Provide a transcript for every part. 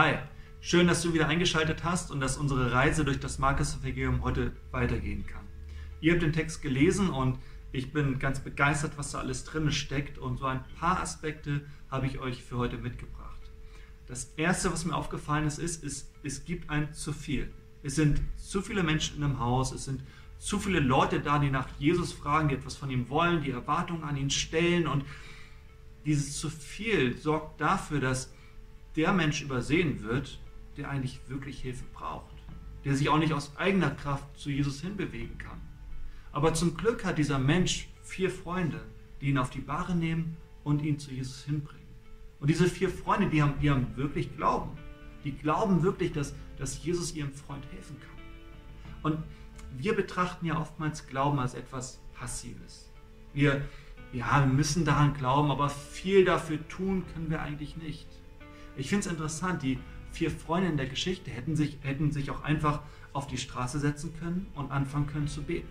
Hi, schön, dass du wieder eingeschaltet hast und dass unsere Reise durch das Markus-Evangelium heute weitergehen kann. Ihr habt den Text gelesen und ich bin ganz begeistert, was da alles drin steckt und so ein paar Aspekte habe ich euch für heute mitgebracht. Das erste, was mir aufgefallen ist, ist, ist es gibt ein zu viel. Es sind zu viele Menschen in einem Haus, es sind zu viele Leute da, die nach Jesus fragen, die etwas von ihm wollen, die Erwartungen an ihn stellen und dieses zu viel sorgt dafür, dass der Mensch übersehen wird, der eigentlich wirklich Hilfe braucht, der sich auch nicht aus eigener Kraft zu Jesus hinbewegen kann. Aber zum Glück hat dieser Mensch vier Freunde, die ihn auf die Bahre nehmen und ihn zu Jesus hinbringen. Und diese vier Freunde, die haben, die haben wirklich Glauben. Die glauben wirklich, dass, dass Jesus ihrem Freund helfen kann. Und wir betrachten ja oftmals Glauben als etwas Passives. Wir, ja, wir müssen daran glauben, aber viel dafür tun können wir eigentlich nicht. Ich finde es interessant, die vier Freunde in der Geschichte hätten sich, hätten sich auch einfach auf die Straße setzen können und anfangen können zu beten.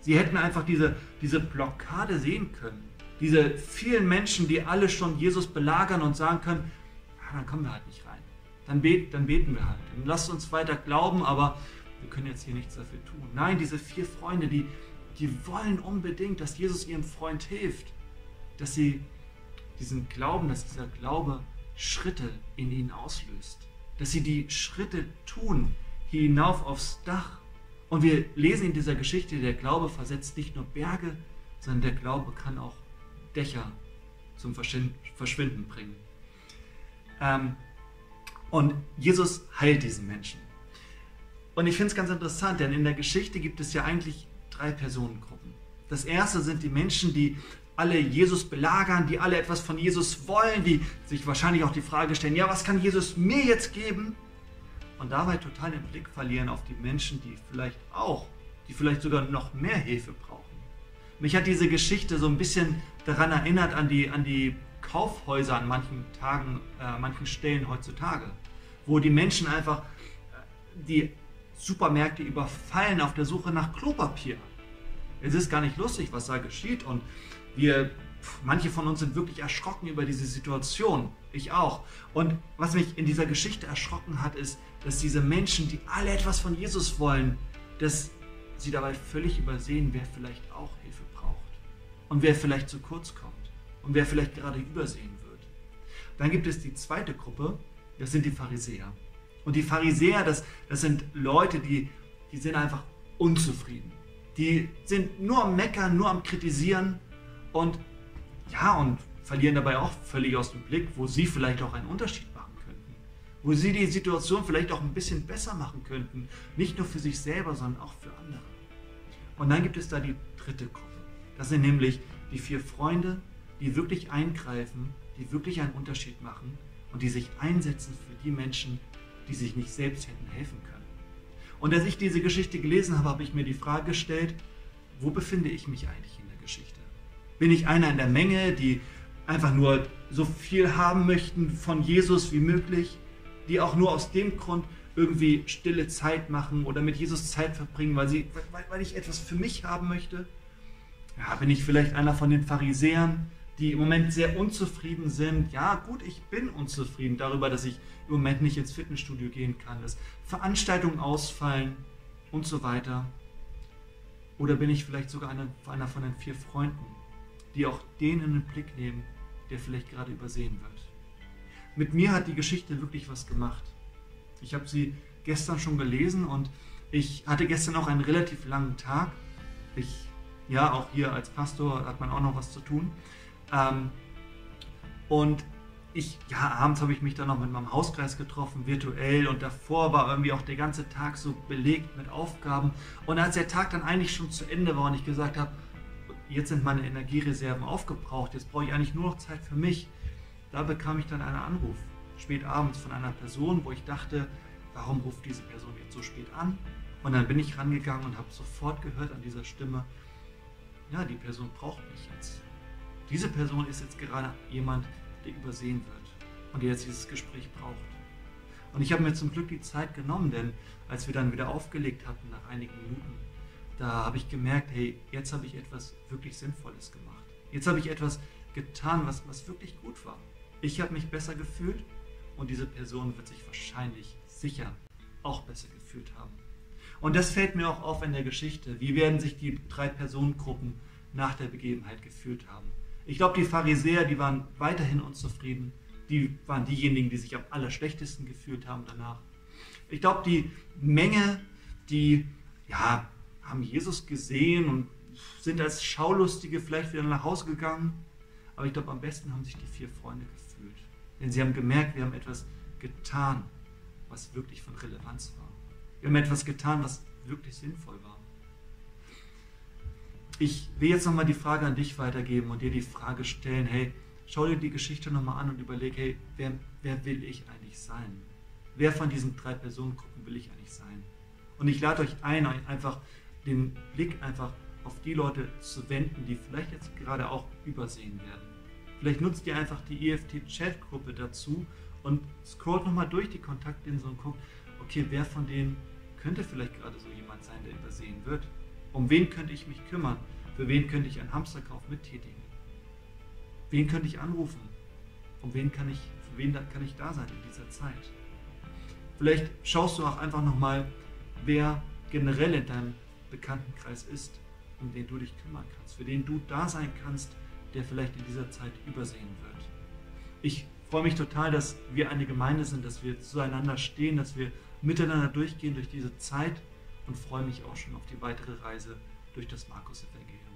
Sie hätten einfach diese, diese Blockade sehen können. Diese vielen Menschen, die alle schon Jesus belagern und sagen können, ja, dann kommen wir halt nicht rein. Dann, bet, dann beten wir halt. Dann lasst uns weiter glauben, aber wir können jetzt hier nichts dafür tun. Nein, diese vier Freunde, die, die wollen unbedingt, dass Jesus ihrem Freund hilft. Dass sie diesen Glauben, dass dieser Glaube Schritte in ihnen auslöst. Dass sie die Schritte tun, hinauf aufs Dach. Und wir lesen in dieser Geschichte, der Glaube versetzt nicht nur Berge, sondern der Glaube kann auch Dächer zum Verschwinden bringen. Ähm, und Jesus heilt diesen Menschen. Und ich finde es ganz interessant, denn in der Geschichte gibt es ja eigentlich drei Personengruppen. Das erste sind die Menschen, die alle Jesus belagern, die alle etwas von Jesus wollen, die sich wahrscheinlich auch die Frage stellen, ja, was kann Jesus mir jetzt geben? Und dabei total den Blick verlieren auf die Menschen, die vielleicht auch, die vielleicht sogar noch mehr Hilfe brauchen. Mich hat diese Geschichte so ein bisschen daran erinnert an die, an die Kaufhäuser an manchen Tagen, äh, manchen Stellen heutzutage, wo die Menschen einfach äh, die Supermärkte überfallen auf der Suche nach Klopapier. Es ist gar nicht lustig, was da geschieht und wir, manche von uns sind wirklich erschrocken über diese Situation. Ich auch. Und was mich in dieser Geschichte erschrocken hat, ist, dass diese Menschen, die alle etwas von Jesus wollen, dass sie dabei völlig übersehen, wer vielleicht auch Hilfe braucht und wer vielleicht zu kurz kommt und wer vielleicht gerade übersehen wird. Dann gibt es die zweite Gruppe, das sind die Pharisäer. Und die Pharisäer, das, das sind Leute, die, die sind einfach unzufrieden. Die sind nur am Meckern, nur am Kritisieren und ja, und verlieren dabei auch völlig aus dem Blick, wo sie vielleicht auch einen Unterschied machen könnten. Wo sie die Situation vielleicht auch ein bisschen besser machen könnten. Nicht nur für sich selber, sondern auch für andere. Und dann gibt es da die dritte Gruppe. Das sind nämlich die vier Freunde, die wirklich eingreifen, die wirklich einen Unterschied machen und die sich einsetzen für die Menschen, die sich nicht selbst hätten helfen können. Und als ich diese Geschichte gelesen habe, habe ich mir die Frage gestellt, wo befinde ich mich eigentlich in der Geschichte? Bin ich einer in der Menge, die einfach nur so viel haben möchten von Jesus wie möglich, die auch nur aus dem Grund irgendwie stille Zeit machen oder mit Jesus Zeit verbringen, weil, sie, weil, weil ich etwas für mich haben möchte? Ja, bin ich vielleicht einer von den Pharisäern, die im Moment sehr unzufrieden sind. Ja, gut, ich bin unzufrieden darüber, dass ich im Moment nicht ins Fitnessstudio gehen kann, dass Veranstaltungen ausfallen und so weiter. Oder bin ich vielleicht sogar einer, einer von den vier Freunden, die auch den in den Blick nehmen, der vielleicht gerade übersehen wird. Mit mir hat die Geschichte wirklich was gemacht. Ich habe sie gestern schon gelesen und ich hatte gestern auch einen relativ langen Tag. Ich, ja, auch hier als Pastor hat man auch noch was zu tun. Ähm, und ich, ja, abends habe ich mich dann noch mit meinem Hauskreis getroffen, virtuell, und davor war irgendwie auch der ganze Tag so belegt mit Aufgaben. Und als der Tag dann eigentlich schon zu Ende war und ich gesagt habe, jetzt sind meine Energiereserven aufgebraucht, jetzt brauche ich eigentlich nur noch Zeit für mich, da bekam ich dann einen Anruf, spät abends von einer Person, wo ich dachte, warum ruft diese Person jetzt so spät an? Und dann bin ich rangegangen und habe sofort gehört an dieser Stimme, ja, die Person braucht mich jetzt. Diese Person ist jetzt gerade jemand, der übersehen wird und der jetzt dieses Gespräch braucht. Und ich habe mir zum Glück die Zeit genommen, denn als wir dann wieder aufgelegt hatten nach einigen Minuten, da habe ich gemerkt, hey, jetzt habe ich etwas wirklich Sinnvolles gemacht. Jetzt habe ich etwas getan, was, was wirklich gut war. Ich habe mich besser gefühlt und diese Person wird sich wahrscheinlich sicher auch besser gefühlt haben. Und das fällt mir auch auf in der Geschichte. Wie werden sich die drei Personengruppen nach der Begebenheit gefühlt haben? Ich glaube, die Pharisäer, die waren weiterhin unzufrieden. Die waren diejenigen, die sich am allerschlechtesten gefühlt haben danach. Ich glaube, die Menge, die ja, haben Jesus gesehen und sind als Schaulustige vielleicht wieder nach Hause gegangen. Aber ich glaube, am besten haben sich die vier Freunde gefühlt. Denn sie haben gemerkt, wir haben etwas getan, was wirklich von Relevanz war. Wir haben etwas getan, was wirklich sinnvoll war. Ich will jetzt nochmal die Frage an dich weitergeben und dir die Frage stellen, hey, schau dir die Geschichte nochmal an und überleg, hey, wer, wer will ich eigentlich sein? Wer von diesen drei Personengruppen will ich eigentlich sein? Und ich lade euch ein, einfach den Blick einfach auf die Leute zu wenden, die vielleicht jetzt gerade auch übersehen werden. Vielleicht nutzt ihr einfach die EFT-Chat-Gruppe dazu und scrollt nochmal durch die Kontaktlinsen und guckt, okay, wer von denen könnte vielleicht gerade so jemand sein, der übersehen wird? Um wen könnte ich mich kümmern? Für wen könnte ich einen Hamsterkauf mittätigen? Wen könnte ich anrufen? Um wen kann ich, für wen kann ich da sein in dieser Zeit? Vielleicht schaust du auch einfach nochmal, wer generell in deinem Bekanntenkreis ist, um den du dich kümmern kannst, für den du da sein kannst, der vielleicht in dieser Zeit übersehen wird. Ich freue mich total, dass wir eine Gemeinde sind, dass wir zueinander stehen, dass wir miteinander durchgehen durch diese Zeit und freue mich auch schon auf die weitere Reise durch das Markus-Evangelium.